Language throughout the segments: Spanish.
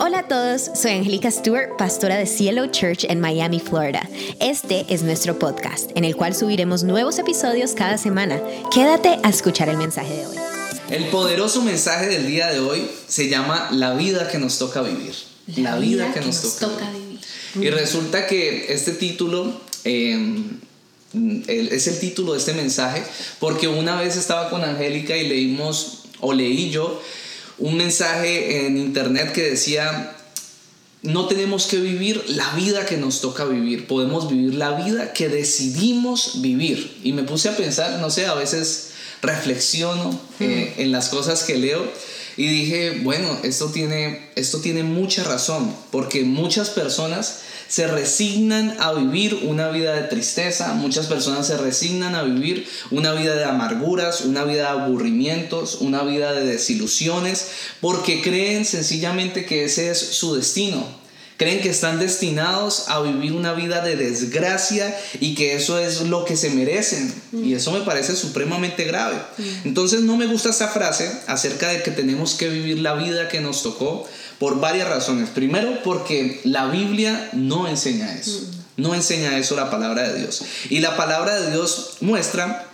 Hola a todos, soy Angélica Stewart, pastora de Cielo Church en Miami, Florida. Este es nuestro podcast, en el cual subiremos nuevos episodios cada semana. Quédate a escuchar el mensaje de hoy. El poderoso mensaje del día de hoy se llama La vida que nos toca vivir. La, vida, que, nos, toca, vivir. Y resulta que este título... Em, es el título de este mensaje porque una vez estaba con Angélica y leímos o leí yo un mensaje en internet que decía, no tenemos que vivir la vida que nos toca vivir, podemos vivir la vida que decidimos vivir. Y me puse a pensar, no sé, a veces reflexiono eh, en las cosas que leo y dije, bueno, esto tiene, esto tiene mucha razón, porque muchas personas se resignan a vivir una vida de tristeza, muchas personas se resignan a vivir una vida de amarguras, una vida de aburrimientos, una vida de desilusiones, porque creen sencillamente que ese es su destino. Creen que están destinados a vivir una vida de desgracia y que eso es lo que se merecen. Y eso me parece supremamente grave. Entonces no me gusta esa frase acerca de que tenemos que vivir la vida que nos tocó por varias razones. Primero, porque la Biblia no enseña eso. Mm. No enseña eso la palabra de Dios. Y la palabra de Dios muestra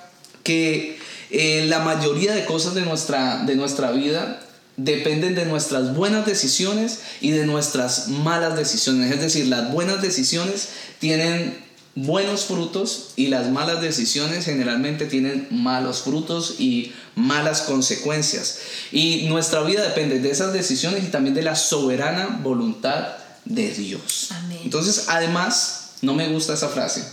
que eh, la mayoría de cosas de nuestra, de nuestra vida dependen de nuestras buenas decisiones y de nuestras malas decisiones. Es decir, las buenas decisiones tienen buenos frutos y las malas decisiones generalmente tienen malos frutos y malas consecuencias. Y nuestra vida depende de esas decisiones y también de la soberana voluntad de Dios. Entonces, además, no me gusta esa frase.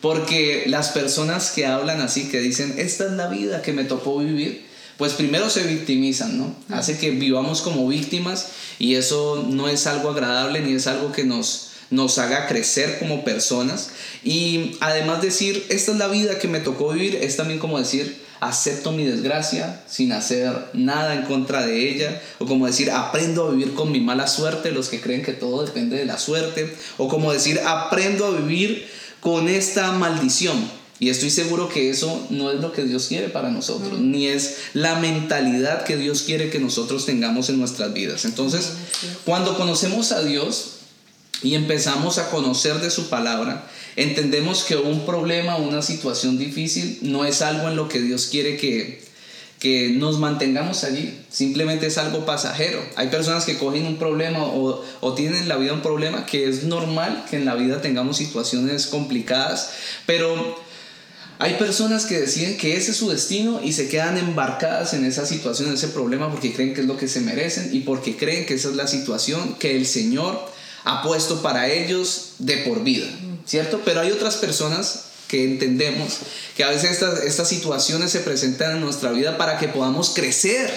Porque las personas que hablan así, que dicen, esta es la vida que me tocó vivir, pues primero se victimizan, ¿no? Hace que vivamos como víctimas y eso no es algo agradable ni es algo que nos nos haga crecer como personas y además decir, esta es la vida que me tocó vivir, es también como decir, acepto mi desgracia sin hacer nada en contra de ella, o como decir, aprendo a vivir con mi mala suerte, los que creen que todo depende de la suerte, o como decir, aprendo a vivir con esta maldición. Y estoy seguro que eso no es lo que Dios quiere para nosotros, ni es la mentalidad que Dios quiere que nosotros tengamos en nuestras vidas. Entonces, cuando conocemos a Dios, y empezamos a conocer de su palabra, entendemos que un problema, una situación difícil, no es algo en lo que Dios quiere que, que nos mantengamos allí, simplemente es algo pasajero. Hay personas que cogen un problema o, o tienen en la vida un problema que es normal que en la vida tengamos situaciones complicadas, pero hay personas que deciden que ese es su destino y se quedan embarcadas en esa situación, en ese problema, porque creen que es lo que se merecen y porque creen que esa es la situación que el Señor ha puesto para ellos de por vida, ¿cierto? Pero hay otras personas que entendemos que a veces estas, situaciones se presentan en nuestra vida para que podamos crecer,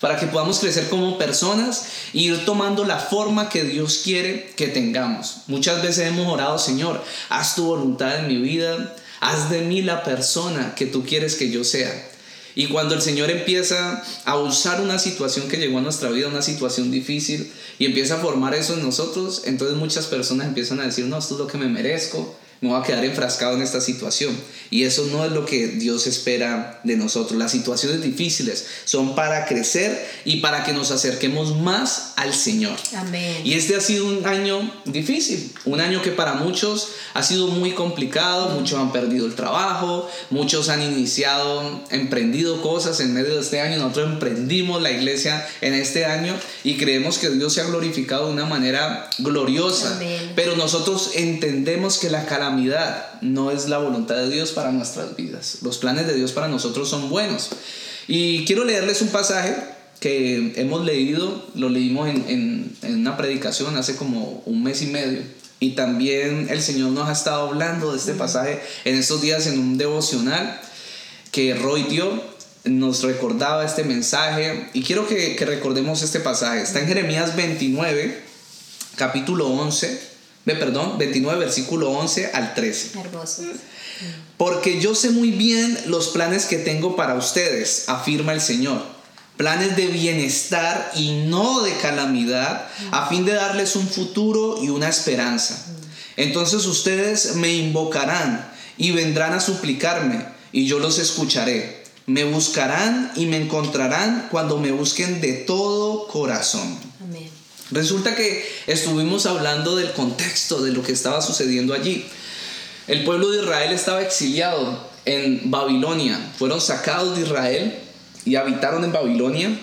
para que podamos crecer como personas e ir tomando la forma que Dios quiere que tengamos. Muchas veces hemos orado, Señor, haz tu voluntad en mi vida, haz de mí la persona que tú quieres que yo sea. Y cuando el Señor empieza a usar una situación que llegó a nuestra vida, una situación difícil, y empieza a formar eso en nosotros, entonces muchas personas empiezan a decir, no, esto es lo que me merezco, me voy a quedar enfrascado en esta situación. Y eso no es lo que Dios espera de nosotros. Las situaciones difíciles son para crecer y para que nos acerquemos más al Señor. Amén. Y este ha sido un año difícil, un año que para muchos ha sido muy complicado, muchos han perdido el trabajo, muchos han iniciado, emprendido cosas en medio de este año. Nosotros emprendimos la iglesia en este año y creemos que Dios se ha glorificado de una manera gloriosa. Amén. Pero nosotros entendemos que la calamidad no es la voluntad de Dios para nuestras vidas. Los planes de Dios para nosotros son buenos. Y quiero leerles un pasaje que hemos leído, lo leímos en, una predicación hace como un mes y medio. Y también el Señor nos ha estado hablando de este pasaje en estos días en un devocional que Roy dio. Nos recordaba este mensaje y quiero que, que recordemos este pasaje. Está en Jeremías 29, capítulo 11 perdón, 29, versículo 11 al 13. Hermoso. Porque yo sé muy bien los planes que tengo para ustedes, afirma el Señor. Planes de bienestar y no de calamidad, a fin de darles un futuro y una esperanza. Entonces ustedes me invocarán y vendrán a suplicarme, y yo los escucharé. Me buscarán y me encontrarán cuando me busquen de todo corazón. Resulta que estuvimos hablando del contexto de lo que estaba sucediendo allí. El pueblo de Israel estaba exiliado en Babilonia. Fueron sacados de Israel y habitaron en Babilonia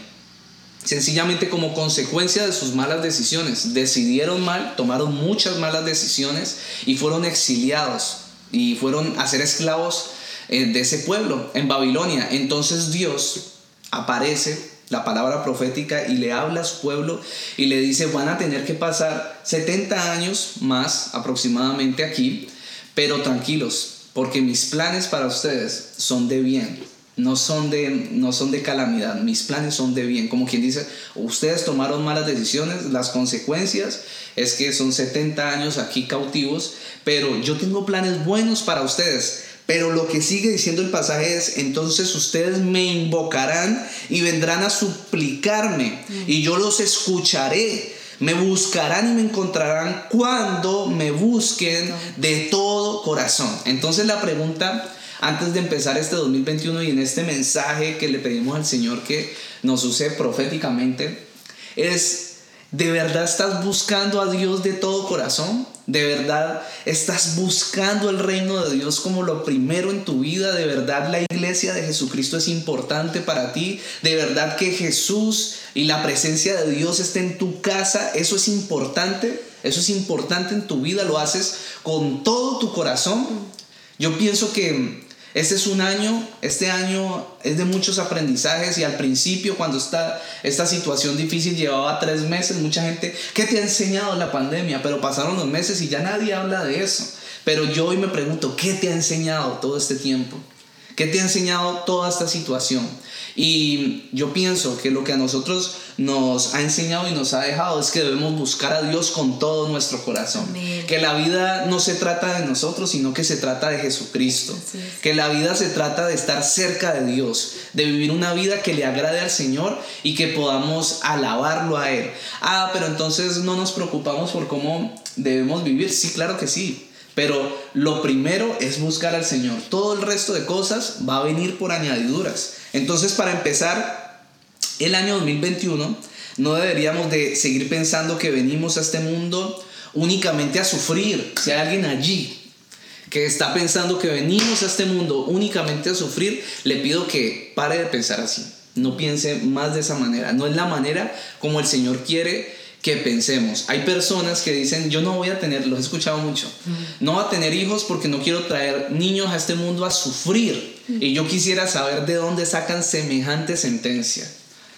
sencillamente como consecuencia de sus malas decisiones. Decidieron mal, tomaron muchas malas decisiones y fueron exiliados y fueron a ser esclavos eh, de ese pueblo en Babilonia. Entonces Dios aparece la palabra profética y le habla a su pueblo y le dice van a tener que pasar 70 años más aproximadamente aquí, pero tranquilos, porque mis planes para ustedes son de bien, no son de, no son de calamidad, mis planes son de bien. Como quien dice, ustedes tomaron malas decisiones, las consecuencias es que son 70 años aquí cautivos, pero yo tengo planes buenos para ustedes. Pero lo que sigue diciendo el pasaje es, entonces ustedes me invocarán y vendrán a suplicarme y yo los escucharé. Me buscarán y me encontrarán cuando me busquen de todo corazón. Entonces la pregunta antes de empezar este 2021 y en este mensaje que le pedimos al Señor que nos use proféticamente, es, ¿de verdad estás buscando a Dios de todo corazón? ¿De verdad estás buscando el reino de Dios como lo primero en tu vida? ¿De verdad la iglesia de Jesucristo es importante para ti? ¿De verdad que Jesús y la presencia de Dios está en tu casa? ¿Eso es importante? ¿Eso es importante en tu vida? ¿Lo haces con todo tu corazón? Yo pienso que este es un año, este año es de muchos aprendizajes y al principio cuando esta, esta situación difícil llevaba tres meses, mucha gente, ¿qué te ha enseñado la pandemia? Pero pasaron los meses y ya nadie habla de eso. Pero yo hoy me pregunto, ¿qué te ha enseñado todo este tiempo? ¿Qué te ha enseñado toda esta situación? Y yo pienso que lo que a nosotros nos ha enseñado y nos ha dejado es que debemos buscar a Dios con todo nuestro corazón. Que la vida no se trata de nosotros, sino que se trata de Jesucristo. Que la vida se trata de estar cerca de Dios, de vivir una vida que le agrade al Señor y que podamos alabarlo a Él. Ah, pero entonces no nos preocupamos por cómo debemos vivir. Sí, claro que sí. Pero lo primero es buscar al Señor. Todo el resto de cosas va a venir por añadiduras. Entonces, para empezar el año 2021, no deberíamos de seguir pensando que venimos a este mundo únicamente a sufrir. Si hay alguien allí que está pensando que venimos a este mundo únicamente a sufrir, le pido que pare de pensar así. No piense más de esa manera. No es la manera como el Señor quiere que pensemos. Hay personas que dicen, yo no voy a tener, los he escuchado mucho, no voy a tener hijos porque no quiero traer niños a este mundo a sufrir. Y yo quisiera saber de dónde sacan semejante sentencia.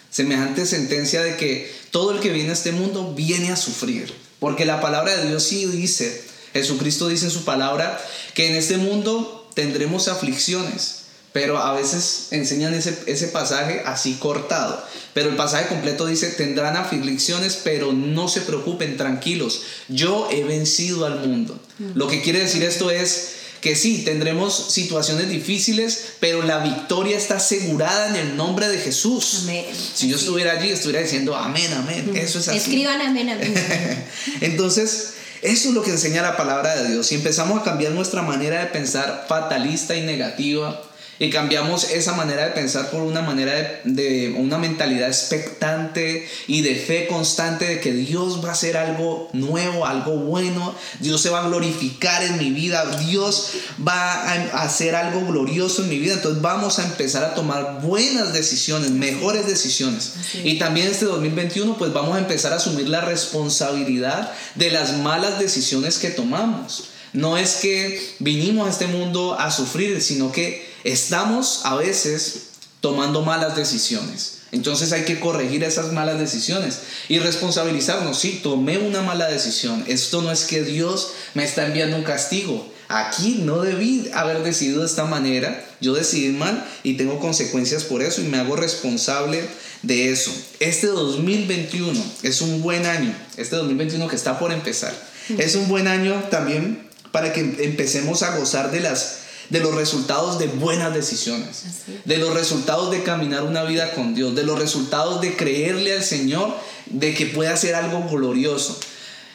Semejante sentencia de que todo el que viene a este mundo viene a sufrir. Porque la palabra de Dios sí dice, Jesucristo dice en su palabra, que en este mundo tendremos aflicciones pero a veces enseñan ese, ese, pasaje así cortado. Pero el pasaje completo dice, tendrán aflicciones, pero no se preocupen, tranquilos, yo he vencido al mundo. Lo que quiere decir esto es que sí, tendremos situaciones difíciles, pero la victoria está asegurada en el nombre de Jesús. Si yo estuviera allí, estuviera diciendo amén, amén. Eso es así. Escriban amén, amén. Entonces, eso es lo que enseña la palabra de Dios. Si empezamos a cambiar nuestra manera de pensar fatalista y negativa, y cambiamos esa manera de pensar por una manera de, una mentalidad expectante y de fe constante de que Dios va a hacer algo nuevo, algo bueno, Dios se va a glorificar en mi vida, Dios va a hacer algo glorioso en mi vida, entonces vamos a empezar a tomar buenas decisiones, mejores decisiones. Y también este 2021 pues vamos a empezar a asumir la responsabilidad de las malas decisiones que tomamos. No es que vinimos a este mundo a sufrir, sino que estamos a veces tomando malas decisiones. Entonces hay que corregir esas malas decisiones y responsabilizarnos. Sí, tomé una mala decisión. Esto no es que Dios me está enviando un castigo. Aquí no debí haber decidido de esta manera. Yo decidí mal y tengo consecuencias por eso y me hago responsable de eso. Este 2021 es un buen año. Este 2021 que está por empezar. Es un buen año también para que empecemos a gozar de las de los resultados de buenas decisiones, de los resultados de caminar una vida con Dios, de los resultados de creerle al Señor, de que puede hacer algo glorioso.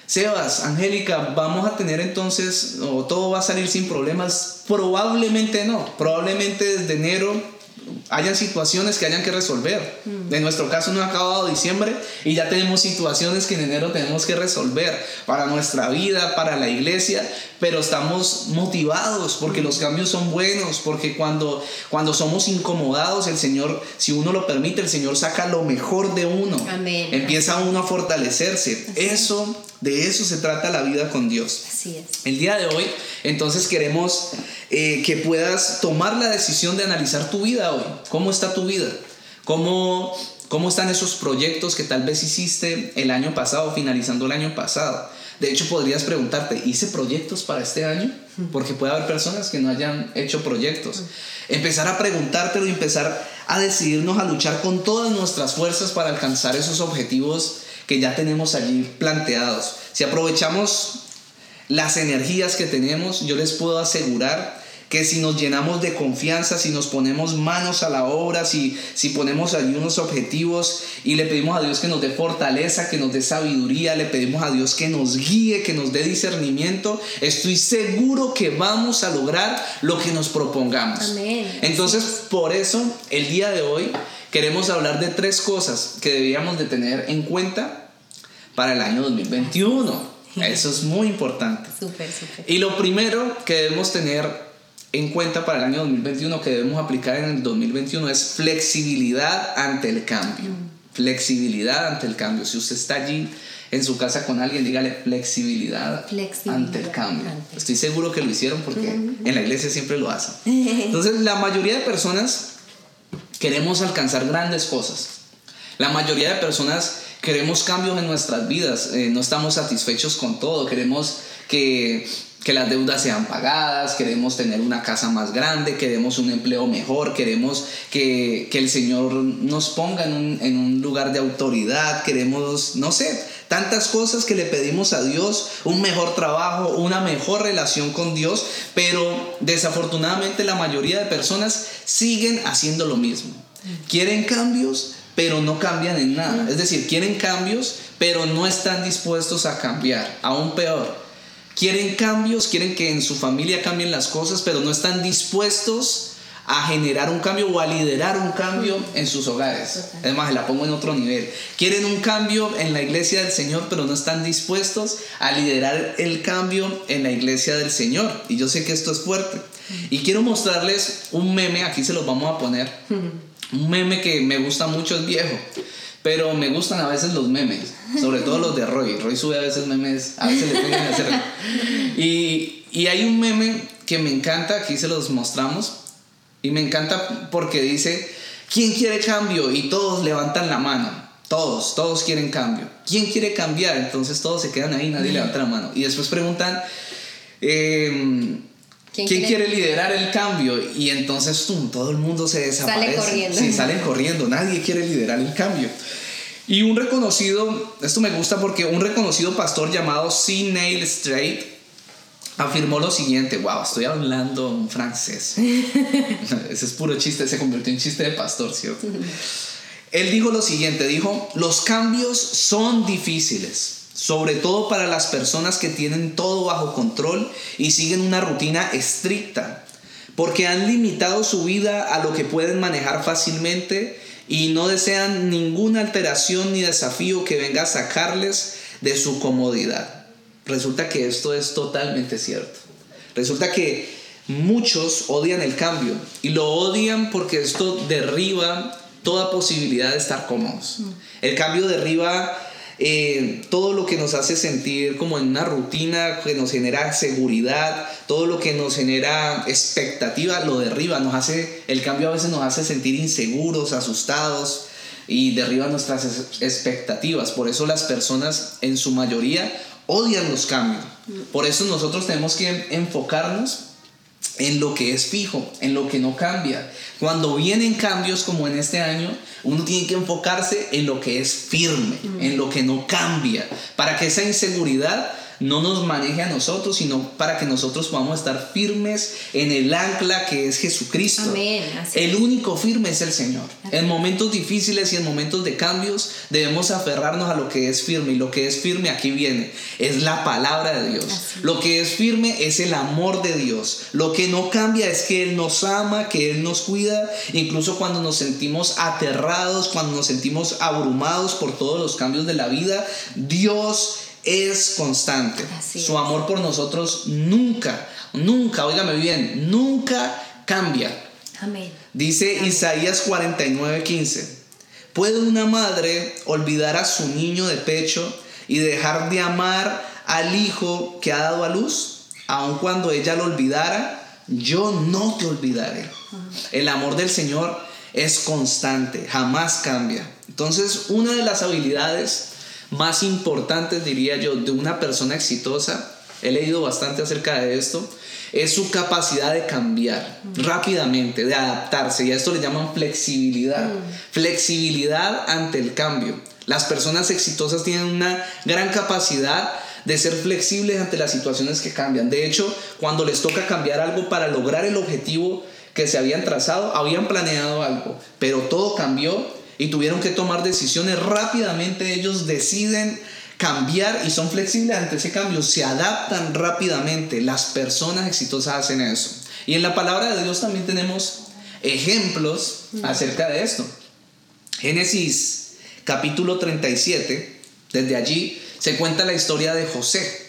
Sebas, Angélica, ¿vamos a tener entonces, o todo va a salir sin problemas? Probablemente no. Probablemente desde enero hayan situaciones que hayan que resolver. Mm. En nuestro caso no ha acabado diciembre y ya tenemos situaciones que en enero tenemos que resolver para nuestra vida, para la iglesia, pero estamos motivados porque los cambios son buenos, porque cuando, cuando somos incomodados, el Señor, si uno lo permite, el Señor saca lo mejor de uno. Empieza uno a fortalecerse. eso, de eso se trata la vida con Dios. Así es. El día de hoy, entonces queremos eh, que puedas tomar la decisión de analizar tu vida hoy. ¿Cómo está tu vida? ¿Cómo, ¿Cómo están esos proyectos que tal vez hiciste el año pasado, finalizando el año pasado? De hecho, podrías preguntarte, ¿hice proyectos para este año? Porque puede haber personas que no hayan hecho proyectos. Empezar a preguntártelo y empezar a decidirnos a luchar con todas nuestras fuerzas para alcanzar esos objetivos que ya tenemos allí planteados. Si aprovechamos las energías que tenemos, yo les puedo asegurar que si nos llenamos de confianza, si nos ponemos manos a la obra, si, si ponemos allí unos objetivos y le pedimos a Dios que nos dé fortaleza, que nos dé sabiduría, le pedimos a Dios que nos guíe, que nos dé discernimiento, estoy seguro que vamos a lograr lo que nos propongamos. Entonces, por eso, el día de hoy queremos hablar de tres cosas que debíamos de tener en cuenta para el año 2021. Eso es muy importante. Y lo primero que debemos tener en cuenta para el año 2021 que debemos aplicar en el 2021 es flexibilidad ante el cambio. Flexibilidad ante el cambio. Si usted está allí en su casa con alguien, dígale flexibilidad, ante el cambio. Estoy seguro que lo hicieron porque en la iglesia siempre lo hacen. Entonces, la mayoría de personas queremos alcanzar grandes cosas. La mayoría de personas queremos cambios en nuestras vidas. Eh, no estamos satisfechos con todo. Queremos que que las deudas sean pagadas, queremos tener una casa más grande, queremos un empleo mejor, queremos que, el Señor nos ponga en un, en un, lugar de autoridad, queremos, no sé, tantas cosas que le pedimos a Dios, un mejor trabajo, una mejor relación con Dios, pero desafortunadamente la mayoría de personas siguen haciendo lo mismo. Quieren cambios, pero no cambian en nada. Es decir, quieren cambios, pero no están dispuestos a cambiar. Aún peor Quieren cambios, quieren que en su familia cambien las cosas, pero no están dispuestos a generar un cambio o a liderar un cambio en sus hogares. Además, la pongo en otro nivel. Quieren un cambio en la iglesia del Señor, pero no están dispuestos a liderar el cambio en la iglesia del Señor. Y yo sé que esto es fuerte. Y quiero mostrarles un meme, aquí se los vamos a poner. Un meme que me gusta mucho, es viejo. Pero me gustan a veces los memes, sobre todo los de Roy. Roy sube a veces memes, a veces le pegan a hacer. Y, y hay un meme que me encanta, aquí se los mostramos. Y me encanta porque dice, ¿quién quiere cambio? Y todos levantan la mano. Todos, todos quieren cambio. ¿Quién quiere cambiar? Entonces todos se quedan ahí, nadie levanta la mano. Y después preguntan, eh, ¿Quién, quiere? liderar el cambio? Y entonces todo el mundo se desaparece. Sale corriendo. Sí, salen corriendo. Nadie quiere liderar el cambio. Y un reconocido, esto me gusta porque un reconocido pastor llamado C. Neil Strait afirmó lo siguiente, wow, estoy hablando en francés. Ese es puro chiste, se convirtió en chiste de pastor, ¿cierto? Él dijo lo siguiente, dijo, los cambios son difíciles sobre todo para las personas que tienen todo bajo control y siguen una rutina estricta, porque han limitado su vida a lo que pueden manejar fácilmente y no desean ninguna alteración ni desafío que venga a sacarles de su comodidad. Resulta que esto es totalmente cierto. Resulta que muchos odian el cambio y lo odian porque esto derriba toda posibilidad de estar cómodos. El cambio derriba eh, todo lo que nos hace sentir como en una rutina que nos genera seguridad, todo lo que nos genera expectativa, lo derriba, nos hace, el cambio a veces nos hace sentir inseguros, asustados y derriba nuestras expectativas. Por eso las personas en su mayoría odian los cambios. Por eso nosotros tenemos que enfocarnos en lo que es fijo, en lo que no cambia. Cuando vienen cambios como en este año, uno tiene que enfocarse en lo que es firme, en lo que no cambia, para que esa inseguridad no nos maneje a nosotros, sino para que nosotros podamos estar firmes en el ancla que es Jesucristo. Amén. el único firme es el Señor. En momentos difíciles y en momentos de cambios debemos aferrarnos a lo que es firme y lo que es firme aquí viene. Es la palabra de Dios. Lo que es firme es el amor de Dios. Lo que no cambia es que Él nos ama, que Él nos cuida, incluso cuando nos sentimos aterrados, cuando nos sentimos abrumados por todos los cambios de la vida. Dios es constante. Su amor por nosotros nunca, nunca, óigame bien, nunca cambia. Amén. Dice Isaías 49, 15. ¿Puede una madre olvidar a su niño de pecho y dejar de amar al hijo que ha dado a luz? Aun cuando ella lo olvidara, yo no te olvidaré. El amor del Señor es constante, jamás cambia. Entonces, una de las habilidades más importantes, diría yo, de una persona exitosa, he leído bastante acerca de esto, es su capacidad de cambiar rápidamente, de adaptarse, y a esto le llaman flexibilidad, flexibilidad ante el cambio. Las personas exitosas tienen una gran capacidad de ser flexibles ante las situaciones que cambian. De hecho, cuando les toca cambiar algo para lograr el objetivo que se habían trazado, habían planeado algo, pero todo cambió y tuvieron que tomar decisiones rápidamente. Ellos deciden cambiar y son flexibles ante ese cambio, se adaptan rápidamente. Las personas exitosas hacen eso. Y en la palabra de Dios también tenemos ejemplos acerca de esto. Génesis capítulo 37, desde allí se cuenta la historia de José.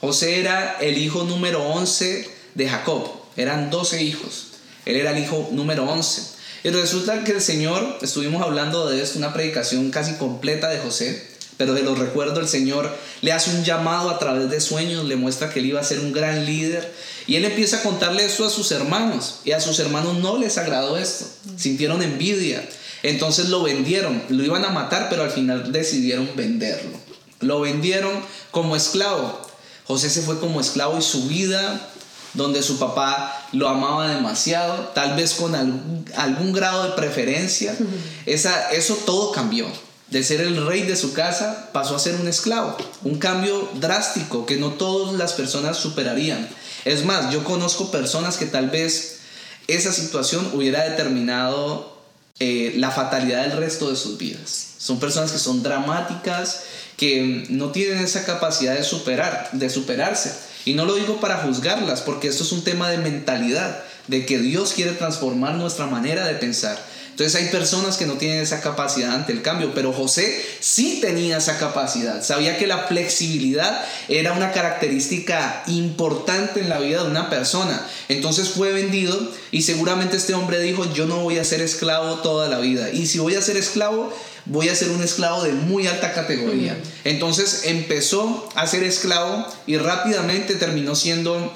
José era el hijo número 11 de Jacob, eran 12 hijos, él era el hijo número 11. Y resulta que el Señor, estuvimos hablando de una predicación casi completa de José, pero de los recuerdos el Señor le hace un llamado a través de sueños, le muestra que él iba a ser un gran líder y él empieza a contarle esto a sus hermanos y a sus hermanos no les agradó esto, sintieron envidia, entonces lo vendieron, lo iban a matar, pero al final decidieron venderlo. Lo vendieron como esclavo. José se fue como esclavo y su vida donde su papá lo amaba demasiado, tal vez con algún, grado de preferencia. Esa, eso todo cambió. De ser el rey de su casa pasó a ser un esclavo. Un cambio drástico que no todas las personas superarían. Es más, yo conozco personas que tal vez esa situación hubiera determinado eh, la fatalidad del resto de sus vidas. Son personas que son dramáticas, que no tienen esa capacidad de superar, de superarse. Y no lo digo para juzgarlas, porque esto es un tema de mentalidad, de que Dios quiere transformar nuestra manera de pensar. Entonces hay personas que no tienen esa capacidad ante el cambio, pero José sí tenía esa capacidad. Sabía que la flexibilidad era una característica importante en la vida de una persona. Entonces fue vendido y seguramente este hombre dijo, yo no voy a ser esclavo toda la vida. Y si voy a ser esclavo, voy a ser un esclavo de muy alta categoría. Entonces empezó a ser esclavo y rápidamente terminó siendo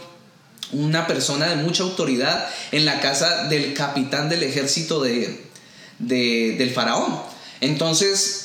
una persona de mucha autoridad en la casa del capitán del ejército de, del faraón. Entonces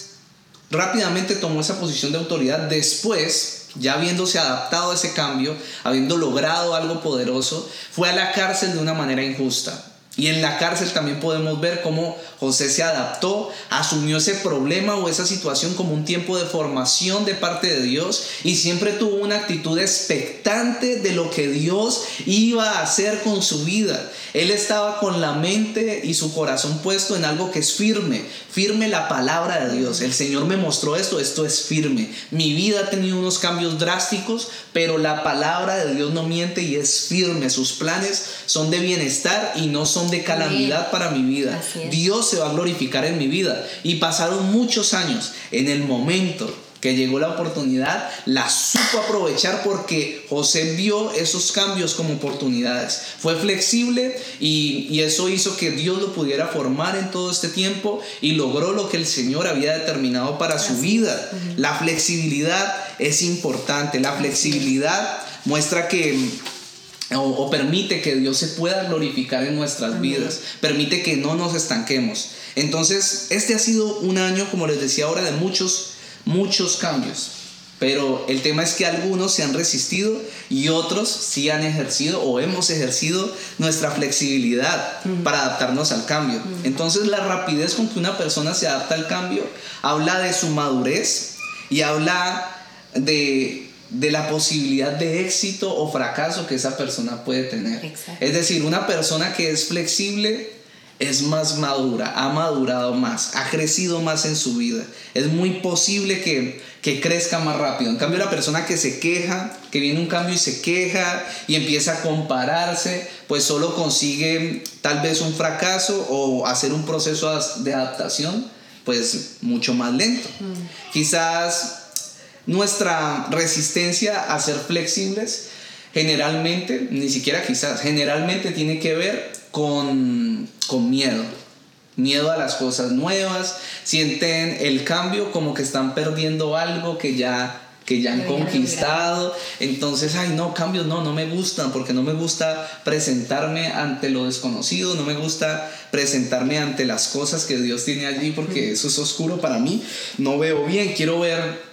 rápidamente tomó esa posición de autoridad después ya habiéndose adaptado a ese cambio, habiendo logrado algo poderoso, fue a la cárcel de una manera injusta. Y en la cárcel también podemos ver cómo José se adaptó, asumió ese problema o esa situación como un tiempo de formación de parte de Dios y siempre tuvo una actitud expectante de lo que Dios iba a hacer con su vida. Él estaba con la mente y su corazón puesto en algo que es firme, firme la palabra de Dios. El Señor me mostró esto, esto es firme. Mi vida ha tenido unos cambios drásticos, pero la palabra de Dios no miente y es firme. Sus planes son de bienestar y no son de calamidad para mi vida. Dios se va a glorificar en mi vida. Y pasaron muchos años. En el momento que llegó la oportunidad, la supo aprovechar porque José vio esos cambios como oportunidades. Fue flexible y, eso hizo que Dios lo pudiera formar en todo este tiempo y logró lo que el Señor había determinado para su vida. La flexibilidad es importante. La flexibilidad muestra que o, permite que Dios se pueda glorificar en nuestras vidas, permite que no nos estanquemos. Entonces, este ha sido un año, como les decía ahora, de muchos, muchos cambios. Pero el tema es que algunos se han resistido y otros sí han ejercido o hemos ejercido nuestra flexibilidad para adaptarnos al cambio. Entonces la rapidez con que una persona se adapta al cambio habla de su madurez y habla de de la posibilidad de éxito o fracaso que esa persona puede tener. Es decir, una persona que es flexible es más madura, ha madurado más, ha crecido más en su vida. Es muy posible que, que crezca más rápido. En cambio, la persona que se queja, que viene un cambio y se queja y empieza a compararse, pues solo consigue tal vez un fracaso o hacer un proceso de adaptación pues mucho más lento. Mm. Quizás nuestra resistencia a ser flexibles generalmente, ni siquiera quizás, generalmente tiene que ver con, con miedo. Miedo a las cosas nuevas, sienten el cambio como que están perdiendo algo que ya que ya han conquistado. Entonces, ay, no, cambios no, no me gustan porque no me gusta presentarme ante lo desconocido, no me gusta presentarme ante las cosas que Dios tiene allí porque eso es oscuro para mí. No veo bien, quiero ver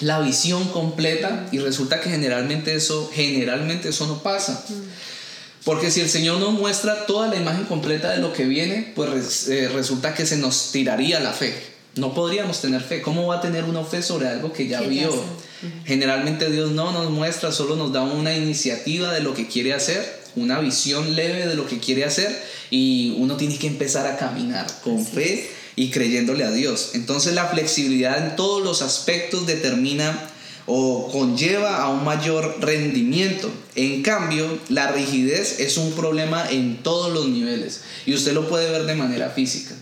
la visión completa y resulta que generalmente eso, generalmente eso no pasa. Porque si el Señor nos muestra toda la imagen completa de lo que viene, pues eh, resulta que se nos tiraría la fe no podríamos tener fe. ¿Cómo va a tener uno fe sobre algo que ya vio? Generalmente Dios no nos muestra, solo nos da una iniciativa de lo que quiere hacer, una visión leve de lo que quiere hacer y uno tiene que empezar a caminar con fe y creyéndole a Dios. Entonces la flexibilidad en todos los aspectos determina o conlleva a un mayor rendimiento. En cambio, la rigidez es un problema en todos los niveles y usted lo puede ver de manera física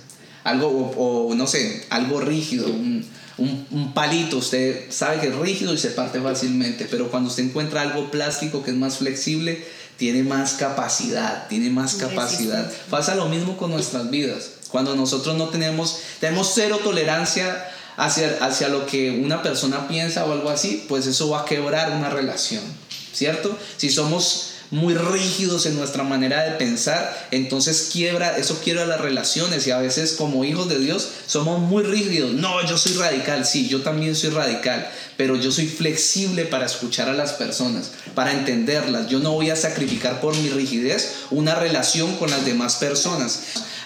algo, o, no sé, algo rígido, un, un, palito, usted sabe que es rígido y se parte fácilmente, pero cuando usted encuentra algo plástico que es más flexible, tiene más capacidad, tiene más capacidad. Pasa lo mismo con nuestras vidas. Cuando nosotros no tenemos, tenemos cero tolerancia hacia, hacia lo que una persona piensa o algo así, pues eso va a quebrar una relación, ¿cierto? Si somos muy rígidos en nuestra manera de pensar, entonces quiebra, eso quiebra las relaciones y a veces como hijos de Dios somos muy rígidos. No, yo soy radical, sí, yo también soy radical, pero yo soy flexible para escuchar a las personas, para entenderlas. Yo no voy a sacrificar por mi rigidez una relación con las demás personas.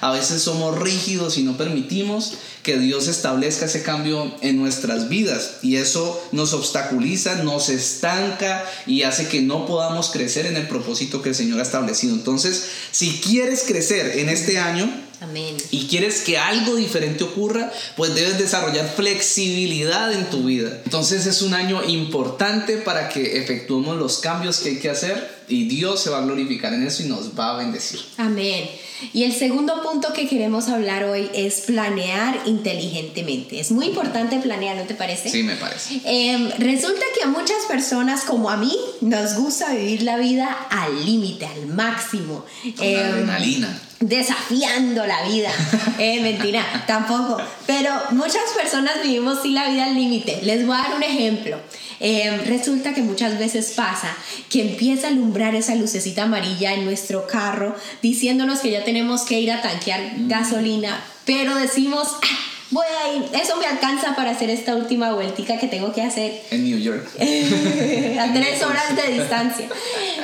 A veces somos rígidos y no permitimos que Dios establezca ese cambio en nuestras vidas y eso nos obstaculiza, nos estanca y hace que no podamos crecer en el propósito que el Señor ha establecido. Entonces, si quieres crecer en este año, y quieres que algo diferente ocurra, pues debes desarrollar flexibilidad en tu vida. Entonces es un año importante para que efectuemos los cambios que hay que hacer y Dios se va a glorificar en eso y nos va a bendecir. Amén. Y el segundo punto que queremos hablar hoy es planear inteligentemente. Es muy importante planear, ¿no te parece? Sí, me parece. Em, resulta que a muchas personas como a mí nos gusta vivir la vida al límite, al máximo. Con em, adrenalina desafiando la vida. Eh, mentira, tampoco. Pero muchas personas vivimos sin la vida al límite. Les voy a dar un ejemplo. Eh, resulta que muchas veces pasa que empieza a alumbrar esa lucecita amarilla en nuestro carro diciéndonos que ya tenemos que ir a tanquear mm. gasolina, pero decimos, ah, voy a ir, eso me alcanza para hacer esta última vueltica que tengo que hacer. En New York. a tres horas de distancia.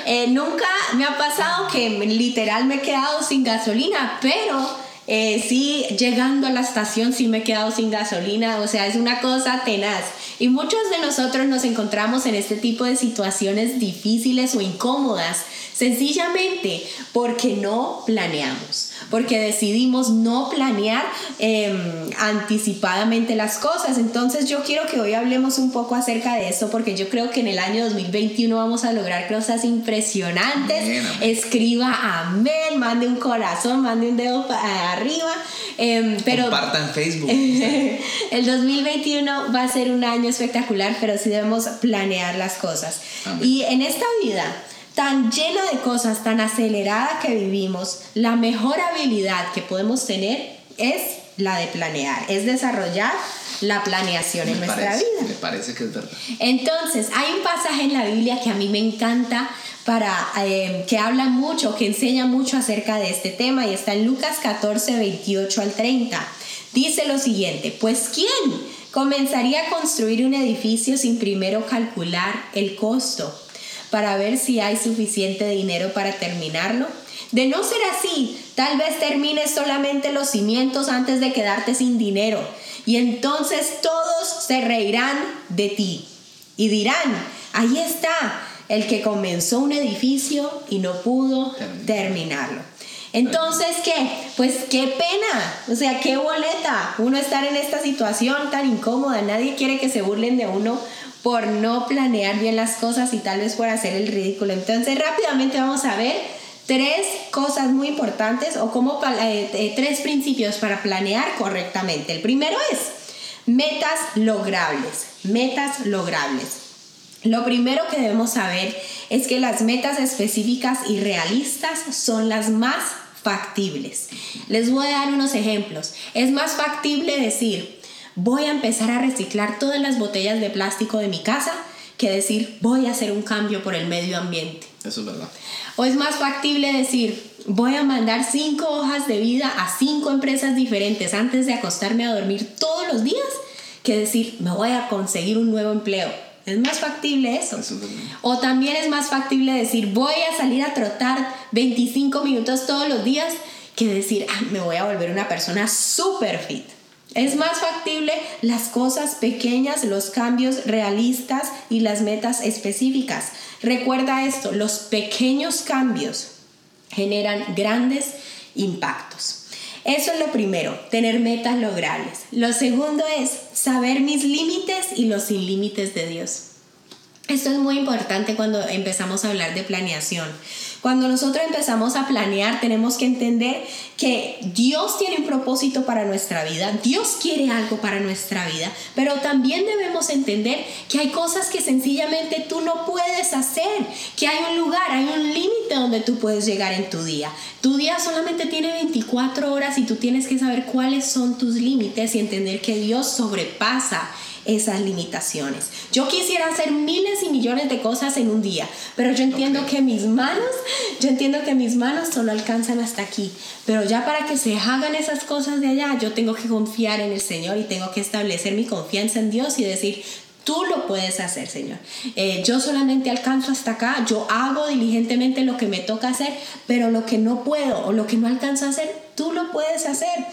Eh, nunca me ha pasado que literal me he quedado sin gasolina, pero... Eh, sí, llegando a la estación sí me he quedado sin gasolina, o sea, es una cosa tenaz. Y muchos de nosotros nos encontramos en este tipo de situaciones difíciles o incómodas, sencillamente porque no planeamos porque decidimos no planear em, anticipadamente las cosas. Entonces yo quiero que hoy hablemos un poco acerca de eso, porque yo creo que en el año 2021 vamos a lograr cosas impresionantes. Escriba amén, mande un corazón, mande un dedo arriba. Eh, pero Compartan Facebook. el 2021 va a ser un año espectacular, pero sí debemos planear las cosas. Y en esta vida tan llena de cosas, tan acelerada que vivimos, la mejor habilidad que podemos tener es la de planear, es desarrollar la planeación en nuestra vida. Me parece que es verdad. Entonces, hay un pasaje en la Biblia que a mí me encanta para eh, que habla mucho, que enseña mucho acerca de este tema y está en Lucas 14, 28 al 30. Dice lo siguiente, pues ¿quién comenzaría a construir un edificio sin primero calcular el costo? para ver si hay suficiente dinero para terminarlo? De no ser así, tal vez termines solamente los cimientos antes de quedarte sin dinero y entonces todos se reirán de ti. Y dirán, ahí está el que comenzó un edificio y no pudo terminarlo. Entonces, ¿qué? Pues qué pena, o sea, qué boleta uno estar en esta situación tan incómoda. Nadie quiere que se burlen de uno por no planear bien las cosas y tal vez por hacer el ridículo. Entonces, rápidamente vamos a ver tres cosas muy importantes o como eh, eh, tres principios para planear correctamente. El primero es metas logrables, metas logrables. Lo primero que debemos saber es que las metas específicas y realistas son las más factibles. Les voy a dar unos ejemplos. Es más factible decir, voy a empezar a reciclar todas las botellas de plástico de mi casa que decir, voy a hacer un cambio por el medio ambiente. Eso es verdad. O es más factible decir, voy a mandar cinco hojas de vida a cinco empresas diferentes antes de acostarme a dormir todos los días que decir, me voy a conseguir un nuevo empleo es más factible eso. o también es más factible decir, voy a salir a trotar 25 minutos todos los días que decir, ah, me voy a volver una persona súper fit. Es más factible las cosas pequeñas, los cambios realistas y las metas específicas. Recuerda esto, los pequeños cambios generan grandes impactos. Eso es lo primero, tener metas logrables. Lo segundo es saber mis límites y los sin límites de Dios. Esto es muy importante cuando empezamos a hablar de planeación. Cuando nosotros empezamos a planear, tenemos que entender que Dios tiene un propósito para nuestra vida, Dios quiere algo para nuestra vida, pero también debemos entender que hay cosas que sencillamente tú no puedes hacer, que hay un lugar, hay un límite donde tú puedes llegar en tu día. Tu día solamente tiene 24 horas y tú tienes que saber cuáles son tus límites y entender que Dios sobrepasa esas limitaciones. Yo quisiera hacer miles y millones de cosas en un día, pero yo entiendo que mis manos, yo entiendo que mis manos solo alcanzan hasta aquí. Pero ya para que se hagan esas cosas de allá, yo tengo que confiar en el Señor y tengo que establecer mi confianza en Dios y decir, Tú lo puedes hacer, Señor. Eh, yo solamente alcanzo hasta acá, yo hago diligentemente lo que me toca hacer, pero lo que no puedo o lo que no alcanzo a hacer, tú lo puedes hacer.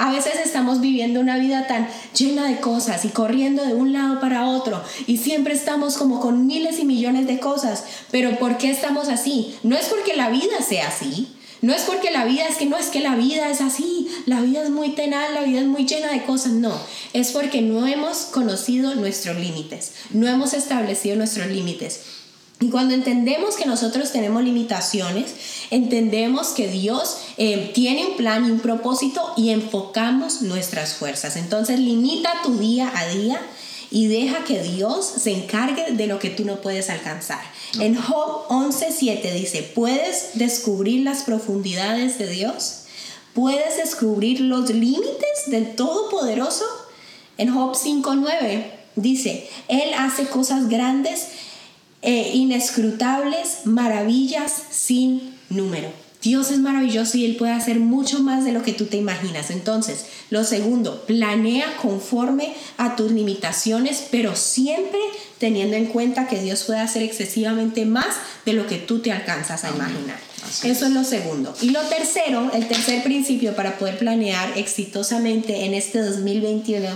A veces estamos viviendo una vida tan llena de cosas y corriendo de un lado para otro y siempre estamos como con miles y millones de cosas. Pero ¿por qué estamos así? No es porque la vida sea así. No es porque la vida es que no es que la vida es así, la vida es muy tenaz, la vida es muy llena de cosas, no, es porque no hemos conocido nuestros límites, no hemos establecido nuestros límites. Y cuando entendemos que nosotros tenemos limitaciones, entendemos que Dios eh, tiene un plan y un propósito y enfocamos nuestras fuerzas. Entonces limita tu día a día y deja que Dios se encargue de lo que tú no puedes alcanzar. En Job 11:7 dice, ¿puedes descubrir las profundidades de Dios? ¿Puedes descubrir los límites del Todopoderoso? En Job 5:9 dice, Él hace cosas grandes eh, inescrutables, maravillas sin número. Dios es maravilloso y Él puede hacer mucho más de lo que tú te imaginas. Entonces, lo segundo, planea conforme a tus limitaciones, pero siempre teniendo en cuenta que Dios puede hacer excesivamente más de lo que tú te alcanzas a imaginar. Eso es lo segundo. Y lo tercero, el tercer principio para poder planear exitosamente en este 2021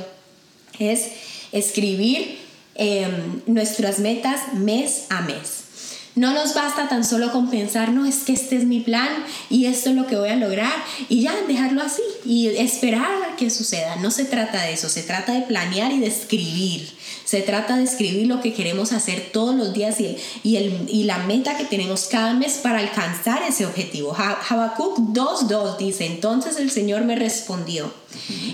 es escribir Em, nuestras metas mes a mes. No nos basta tan solo con pensar, no, es que este es mi plan y esto es lo que voy a lograr y ya dejarlo así y esperar a que suceda. No se trata de eso, se trata de planear y de escribir. Se trata de escribir lo que queremos hacer todos los días y, y, el, y la meta que tenemos cada mes para alcanzar ese objetivo. Habacuc 2.2 dice, entonces el Señor me respondió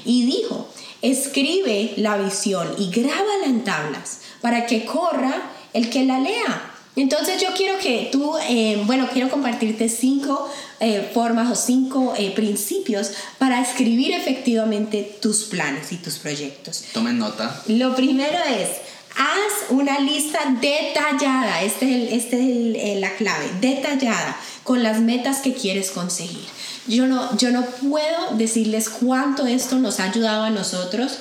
y dijo, Escribe la visión y grábala en tablas para que corra el que la lea. Entonces yo quiero que tú, eh, bueno, quiero compartirte cinco eh, formas o cinco eh, principios para escribir efectivamente tus planes y tus proyectos. Tomen nota. Lo primero es, haz una lista detallada, este es, este es la clave, detallada, con las metas que quieres conseguir. Yo no, yo no puedo decirles cuánto esto nos ha ayudado a nosotros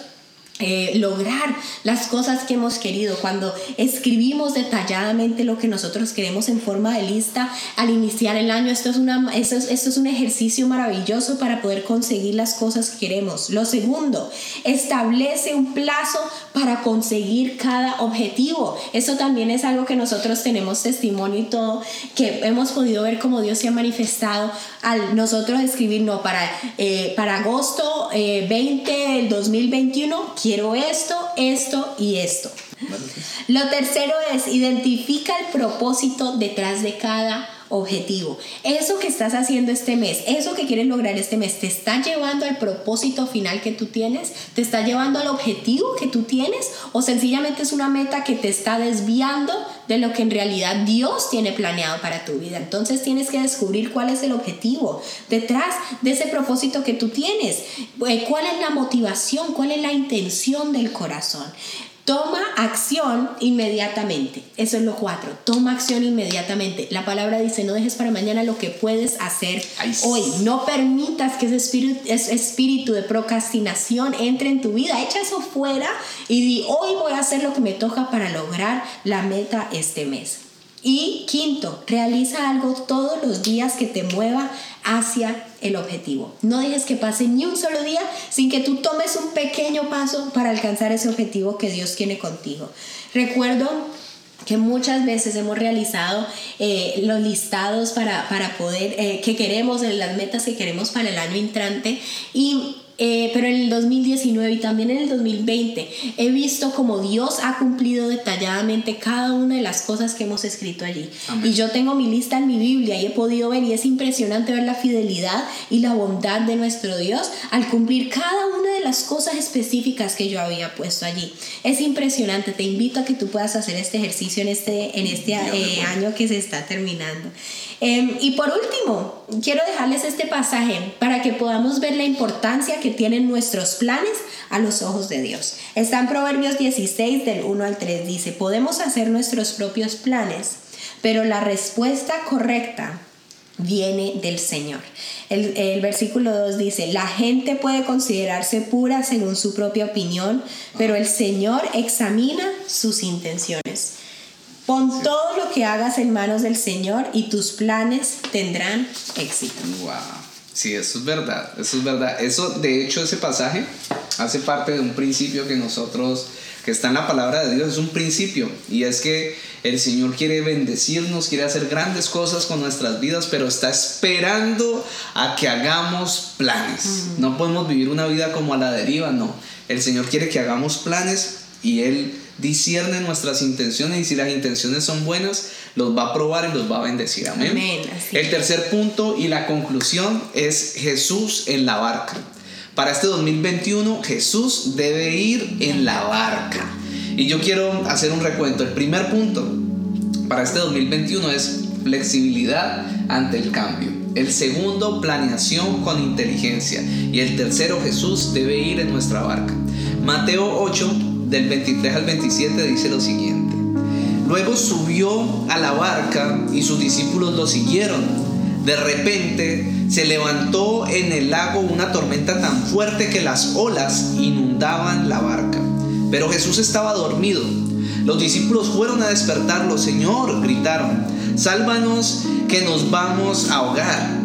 eh, lograr las cosas que hemos querido, cuando escribimos detalladamente lo que nosotros queremos en forma de lista al iniciar el año, esto es, una, esto es, esto es un ejercicio maravilloso para poder conseguir las cosas que queremos. Lo segundo, establece un plazo para conseguir cada objetivo. Eso también es algo que nosotros tenemos testimonio y todo, que hemos podido ver cómo Dios se ha manifestado al nosotros escribir, no, para, eh, para agosto 20 eh, del 2021 quiero esto, esto y esto. Lo tercero es identifica el propósito detrás de cada objetivo. Eso que estás haciendo este mes, eso que quieres lograr este mes, ¿te está llevando al propósito final que tú tienes? ¿Te está llevando al objetivo que tú tienes? ¿O sencillamente es una meta que te está desviando de lo que en realidad Dios tiene planeado para tu vida? Entonces tienes que descubrir cuál es el objetivo detrás de ese propósito que tú tienes. Eh, ¿Cuál es la motivación? ¿Cuál es la intención del corazón? Toma acción inmediatamente. Eso es lo cuatro. Toma acción inmediatamente. La palabra dice, no dejes para mañana lo que puedes hacer hoy. No permitas que ese espíritu, ese espíritu de procrastinación entre en tu vida. Echa eso fuera y di, hoy voy a hacer lo que me toca para lograr la meta este mes. Y quinto, realiza algo todos los días que te mueva hacia el objetivo. No dejes que pase ni un solo día sin que tú tomes un pequeño paso para alcanzar ese objetivo que Dios tiene contigo. Recuerdo que muchas veces hemos realizado eh, los listados para, poder, eh, que queremos, las metas que queremos para el año entrante y eh, pero en el 2019 y también en el 2020 he visto como Dios ha cumplido detalladamente cada una de las cosas que hemos escrito allí. Y yo tengo mi lista en mi Biblia y he podido ver y es impresionante ver la fidelidad y la bondad de nuestro Dios al cumplir cada una de las cosas específicas que yo había puesto allí. Es impresionante, te invito a que tú puedas hacer este ejercicio en este, en este eh, año que se está terminando. Em, y por último, quiero dejarles este pasaje para que podamos ver la importancia que tienen nuestros planes a los ojos de Dios. Está en Proverbios 16 del 1 al 3. Dice, podemos hacer nuestros propios planes, pero la respuesta correcta viene del Señor. El, el, versículo 2 dice, la gente puede considerarse pura según su propia opinión, pero el Señor examina sus intenciones. Pon todo lo que hagas en manos del Señor y tus planes tendrán éxito. Wow. Sí, eso es verdad, eso es verdad. Eso, de hecho, ese pasaje hace parte de un principio que nosotros, que está en la palabra de Dios, es un principio. Y es que el Señor quiere bendecirnos, quiere hacer grandes cosas con nuestras vidas, pero está esperando a que hagamos planes. No podemos vivir una vida como a la deriva, no. El Señor quiere que hagamos planes y Él discierne nuestras intenciones y si las intenciones son buenas, los va a probar y los va a bendecir. Amén. El tercer punto y la conclusión es Jesús en la barca. Para este 2021 Jesús debe ir en la barca. Y yo quiero hacer un recuento. El primer punto para este 2021 es flexibilidad ante el cambio. El segundo, planeación con inteligencia. Y el tercero, Jesús debe ir en nuestra barca. Mateo 8, del 23 al 27 dice lo siguiente. Luego subió a la barca y sus discípulos lo siguieron. De repente se levantó en el lago una tormenta tan fuerte que las olas inundaban la barca. Pero Jesús estaba dormido. Los discípulos fueron a despertarlo. Señor, gritaron, sálvanos que nos vamos a ahogar.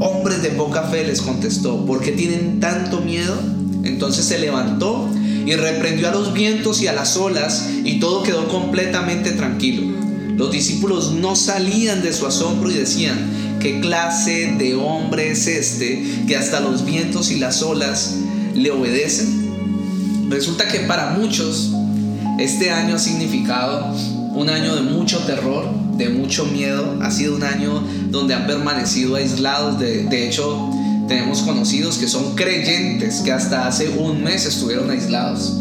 Hombres de poca fe les contestó, ¿por qué tienen tanto miedo? Entonces se levantó y reprendió a los vientos y a las olas y todo quedó completamente tranquilo. Los discípulos no salían de su asombro y decían, ¿qué clase de hombre es este que hasta los vientos y las olas le obedecen? Resulta que para muchos este año ha significado un año de mucho terror, de mucho miedo, ha sido un año donde han permanecido aislados, de, de hecho tenemos conocidos que son creyentes, que hasta hace un mes estuvieron aislados,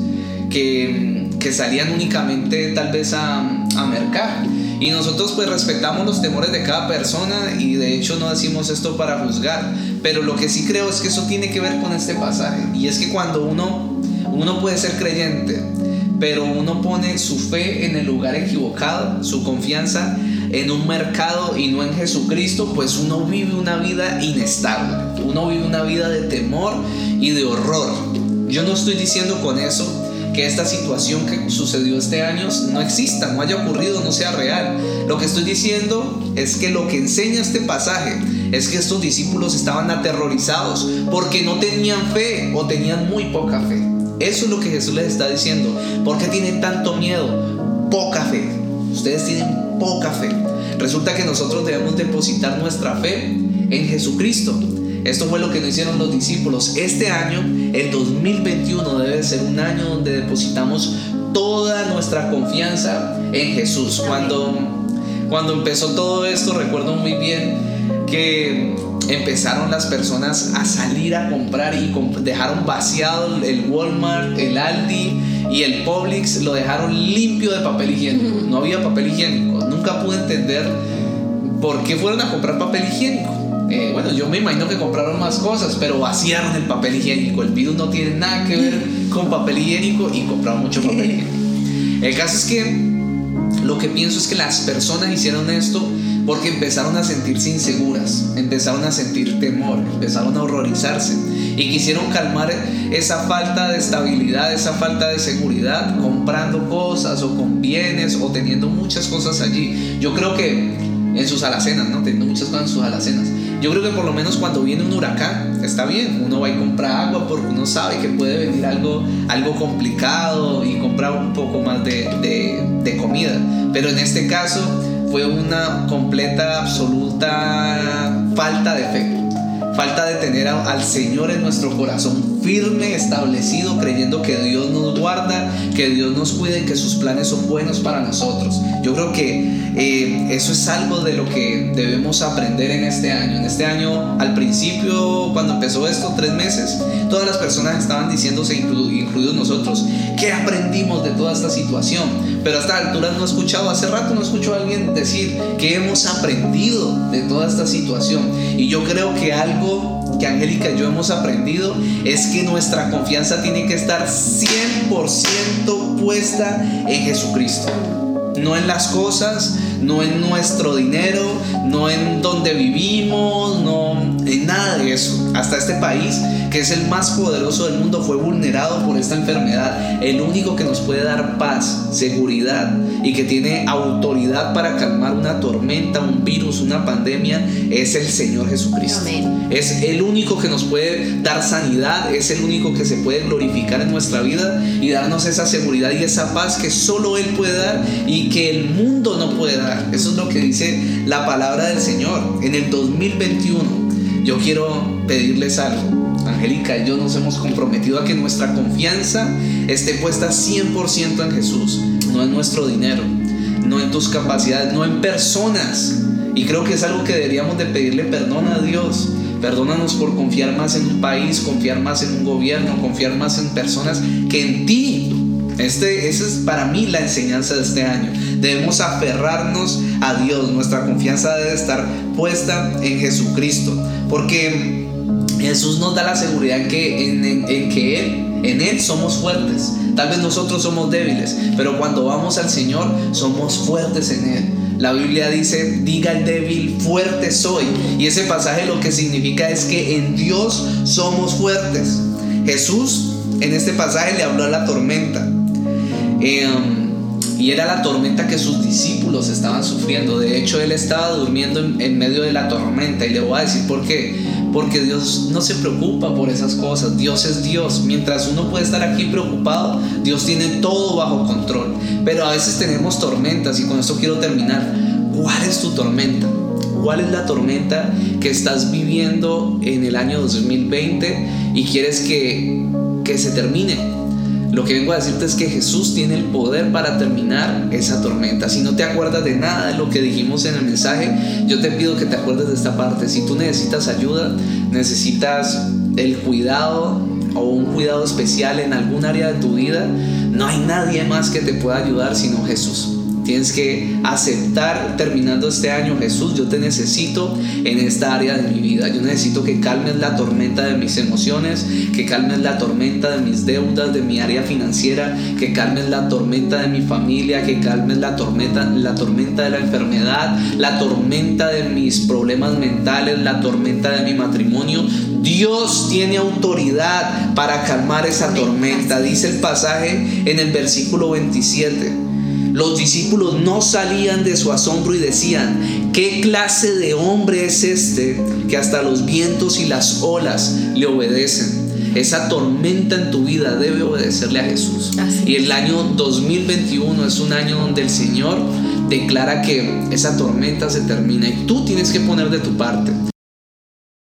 que, que salían únicamente tal vez a, a mercar. Y nosotros pues respetamos los temores de cada persona y de hecho no decimos esto para juzgar, pero lo que sí creo es que eso tiene que ver con este pasaje. Y es que cuando uno, uno puede ser creyente, pero uno pone su fe en el lugar equivocado, su confianza en un mercado y no en Jesucristo, pues uno vive una vida inestable, uno vive una vida de temor y de horror. Yo no estoy diciendo con eso que esta situación que sucedió este año no exista, no haya ocurrido, no sea real. Lo que estoy diciendo es que lo que enseña este pasaje es que estos discípulos estaban aterrorizados porque no tenían fe o tenían muy poca fe. Eso es lo que Jesús les está diciendo. ¿Por qué tienen tanto miedo? Poca fe. Ustedes tienen poca fe. Resulta que nosotros debemos depositar nuestra fe en Jesucristo. Esto fue lo que nos hicieron los discípulos. Este año, el 2021, debe ser un año donde depositamos toda nuestra confianza en Jesús. Cuando, cuando empezó todo esto, recuerdo muy bien que empezaron las personas a salir a comprar y dejaron vaciado el Walmart, el Aldi y el Publix, lo dejaron limpio de papel higiénico. No había papel higiénico. Nunca pude entender por qué fueron a comprar papel higiénico. Eh, bueno, yo me imagino que compraron más cosas, pero vaciaron el papel higiénico. El virus no tiene nada que ver con papel higiénico y compraron mucho papel higiénico. El caso es que lo que pienso es que las personas hicieron esto porque empezaron a sentirse inseguras, empezaron a sentir temor, empezaron a horrorizarse y quisieron calmar esa falta de estabilidad, esa falta de seguridad comprando cosas o con bienes o teniendo muchas cosas allí. Yo creo que en sus alacenas, ¿no? Teniendo muchas cosas en sus alacenas. Yo creo que por lo menos cuando viene un huracán, está bien, uno va y compra agua porque uno sabe que puede venir algo, algo complicado y comprar un poco más de, de, de comida. Pero en este caso, fue una completa, absoluta falta de fe. Falta de tener al Señor en nuestro corazón firme, establecido, creyendo que Dios nos guarda, que Dios nos cuida y que sus planes son buenos para nosotros. Yo creo que eh, eso es algo de lo que debemos aprender en este año. En este año, al principio, cuando empezó esto, tres meses, todas las personas estaban diciéndose, incluidos nosotros, ¿qué aprendimos de toda esta situación? Pero hasta altura no he escuchado, hace rato no escucho a alguien decir que hemos aprendido de toda esta situación. Y yo creo que algo que Angélica y yo hemos aprendido es que nuestra confianza tiene que estar 100% puesta en Jesucristo no en las cosas, no en nuestro dinero, no en donde vivimos, no en nada de eso. Hasta este país, que es el más poderoso del mundo, fue vulnerado por esta enfermedad. El único que nos puede dar paz, seguridad y que tiene autoridad para calmar una tormenta, un virus, una pandemia, es el Señor Jesucristo. Es el único que nos puede dar sanidad, es el único que se puede glorificar en nuestra vida y darnos esa seguridad y esa paz que solo Él puede dar y que el mundo no puede dar. Eso es lo que dice la palabra del Señor. En el 2021 yo quiero pedirles algo. Angélica y yo nos hemos comprometido a que nuestra confianza esté puesta 100% en Jesús, no en nuestro dinero, no en tus capacidades, no en personas. Y creo que es algo que deberíamos de pedirle perdón a Dios. Perdónanos por confiar más en un país, confiar más en un gobierno, confiar más en personas que en ti. Este, esa es para mí la enseñanza de este año. Debemos aferrarnos a Dios. Nuestra confianza debe estar puesta en Jesucristo. Porque Jesús nos da la seguridad que en, que Él, en Él somos fuertes. Tal vez nosotros somos débiles, pero cuando vamos al Señor somos fuertes en Él. La Biblia dice, diga el débil, fuerte soy. Y ese pasaje lo que significa es que en Dios somos fuertes. Jesús en este pasaje le habló a la tormenta. Em, y era la tormenta que sus discípulos estaban sufriendo. De hecho, él estaba durmiendo en, medio de la tormenta. Y le voy a decir por qué porque Dios no se preocupa por esas cosas. Dios es Dios. Mientras uno puede estar aquí preocupado, Dios tiene todo bajo control. Pero a veces tenemos tormentas y con esto quiero terminar. ¿Cuál es tu tormenta? ¿Cuál es la tormenta que estás viviendo en el año 2020 y quieres que, que se termine? Lo que vengo a decirte es que Jesús tiene el poder para terminar esa tormenta. Si no te acuerdas de nada de lo que dijimos en el mensaje, yo te pido que te acuerdes de esta parte. Si tú necesitas ayuda, necesitas el cuidado o un cuidado especial en algún área de tu vida, no hay nadie más que te pueda ayudar sino Jesús. Tienes que aceptar terminando este año, Jesús, yo te necesito en esta área de mi vida. Yo necesito que calmes la tormenta de mis emociones, que calmes la tormenta de mis deudas, de mi área financiera, que calmes la tormenta de mi familia, que calmes la tormenta, la tormenta de la enfermedad, la tormenta de mis problemas mentales, la tormenta de mi matrimonio. Dios tiene autoridad para calmar esa tormenta. Dice el pasaje en el versículo 27. Los discípulos no salían de su asombro y decían, ¿qué clase de hombre es este que hasta los vientos y las olas le obedecen? Esa tormenta en tu vida debe obedecerle a Jesús. y el año 2021 es un año donde el Señor declara que esa tormenta se termina y tú tienes que poner de tu parte.